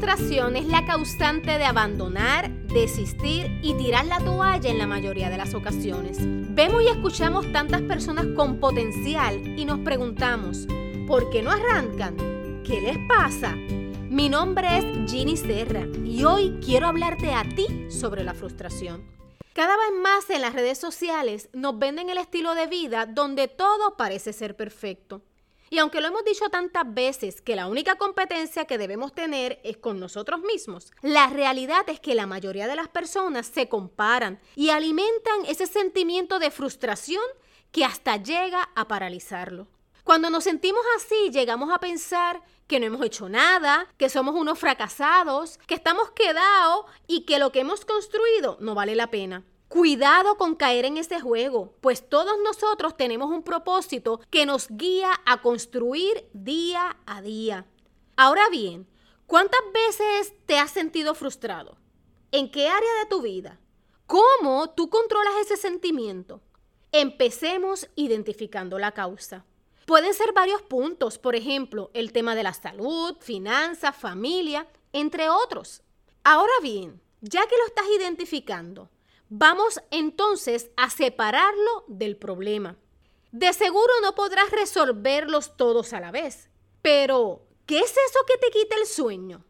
frustración es la causante de abandonar, desistir y tirar la toalla en la mayoría de las ocasiones. Vemos y escuchamos tantas personas con potencial y nos preguntamos, ¿por qué no arrancan? ¿Qué les pasa? Mi nombre es Ginny Serra y hoy quiero hablarte a ti sobre la frustración. Cada vez más en las redes sociales nos venden el estilo de vida donde todo parece ser perfecto. Y aunque lo hemos dicho tantas veces que la única competencia que debemos tener es con nosotros mismos, la realidad es que la mayoría de las personas se comparan y alimentan ese sentimiento de frustración que hasta llega a paralizarlo. Cuando nos sentimos así, llegamos a pensar que no hemos hecho nada, que somos unos fracasados, que estamos quedados y que lo que hemos construido no vale la pena. Cuidado con caer en ese juego, pues todos nosotros tenemos un propósito que nos guía a construir día a día. Ahora bien, ¿cuántas veces te has sentido frustrado? ¿En qué área de tu vida? ¿Cómo tú controlas ese sentimiento? Empecemos identificando la causa. Pueden ser varios puntos, por ejemplo, el tema de la salud, finanzas, familia, entre otros. Ahora bien, ya que lo estás identificando, Vamos entonces a separarlo del problema. De seguro no podrás resolverlos todos a la vez, pero ¿qué es eso que te quita el sueño?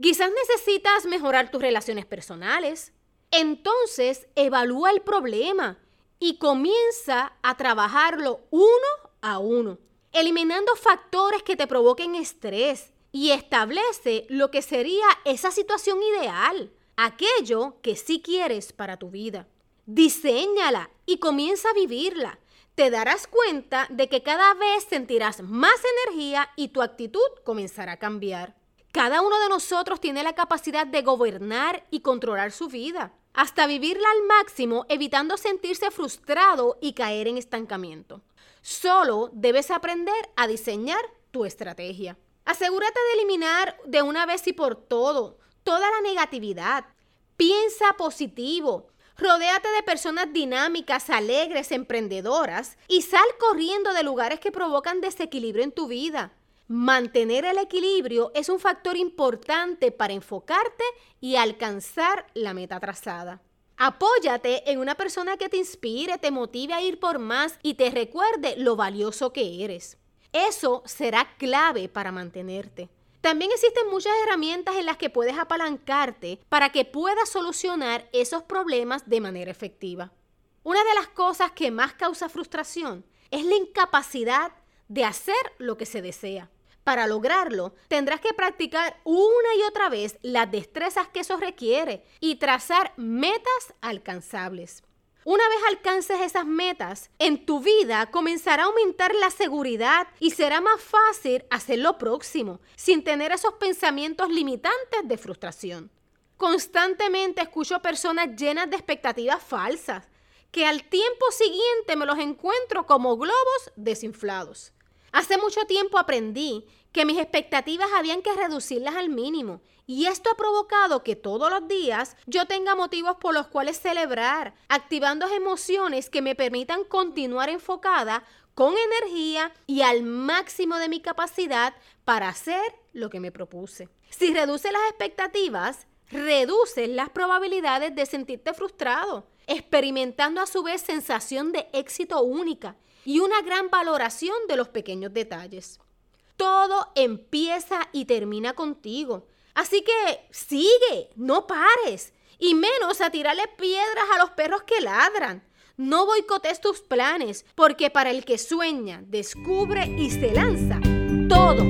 Quizás necesitas mejorar tus relaciones personales. Entonces, evalúa el problema y comienza a trabajarlo uno a uno, eliminando factores que te provoquen estrés y establece lo que sería esa situación ideal aquello que sí quieres para tu vida. Diseñala y comienza a vivirla. Te darás cuenta de que cada vez sentirás más energía y tu actitud comenzará a cambiar. Cada uno de nosotros tiene la capacidad de gobernar y controlar su vida, hasta vivirla al máximo, evitando sentirse frustrado y caer en estancamiento. Solo debes aprender a diseñar tu estrategia. Asegúrate de eliminar de una vez y por todo toda la negatividad. Piensa positivo. Rodéate de personas dinámicas, alegres, emprendedoras y sal corriendo de lugares que provocan desequilibrio en tu vida. Mantener el equilibrio es un factor importante para enfocarte y alcanzar la meta trazada. Apóyate en una persona que te inspire, te motive a ir por más y te recuerde lo valioso que eres. Eso será clave para mantenerte. También existen muchas herramientas en las que puedes apalancarte para que puedas solucionar esos problemas de manera efectiva. Una de las cosas que más causa frustración es la incapacidad de hacer lo que se desea. Para lograrlo, tendrás que practicar una y otra vez las destrezas que eso requiere y trazar metas alcanzables. Una vez alcances esas metas, en tu vida comenzará a aumentar la seguridad y será más fácil hacer lo próximo, sin tener esos pensamientos limitantes de frustración. Constantemente escucho personas llenas de expectativas falsas, que al tiempo siguiente me los encuentro como globos desinflados. Hace mucho tiempo aprendí que mis expectativas habían que reducirlas al mínimo y esto ha provocado que todos los días yo tenga motivos por los cuales celebrar, activando emociones que me permitan continuar enfocada con energía y al máximo de mi capacidad para hacer lo que me propuse. Si reduces las expectativas, reduces las probabilidades de sentirte frustrado, experimentando a su vez sensación de éxito única y una gran valoración de los pequeños detalles. Todo empieza y termina contigo. Así que sigue, no pares. Y menos a tirarle piedras a los perros que ladran. No boicotes tus planes, porque para el que sueña, descubre y se lanza, todo